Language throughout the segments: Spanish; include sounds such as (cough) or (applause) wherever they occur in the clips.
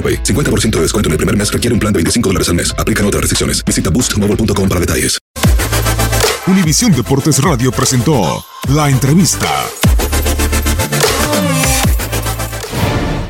AroPay. 50% de descuento en el primer mes requiere un plan de 25 dólares al mes. Aplican otras restricciones. Visita boostmobile.com para detalles. Univisión Deportes Radio presentó la entrevista.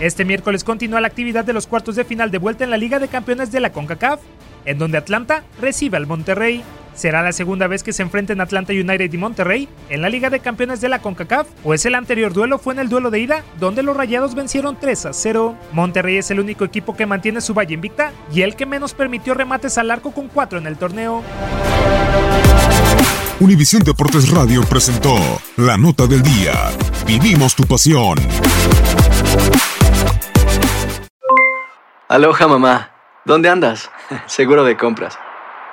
Este miércoles continúa la actividad de los cuartos de final de vuelta en la Liga de Campeones de la CONCACAF, en donde Atlanta recibe al Monterrey. ¿Será la segunda vez que se enfrenten Atlanta United y Monterrey en la Liga de Campeones de la CONCACAF? Pues el anterior duelo fue en el duelo de ida, donde los Rayados vencieron 3 a 0. Monterrey es el único equipo que mantiene su valla invicta y el que menos permitió remates al arco con 4 en el torneo. Univisión Deportes Radio presentó la nota del día. Vivimos tu pasión. Aloha mamá. ¿Dónde andas? (laughs) Seguro de compras.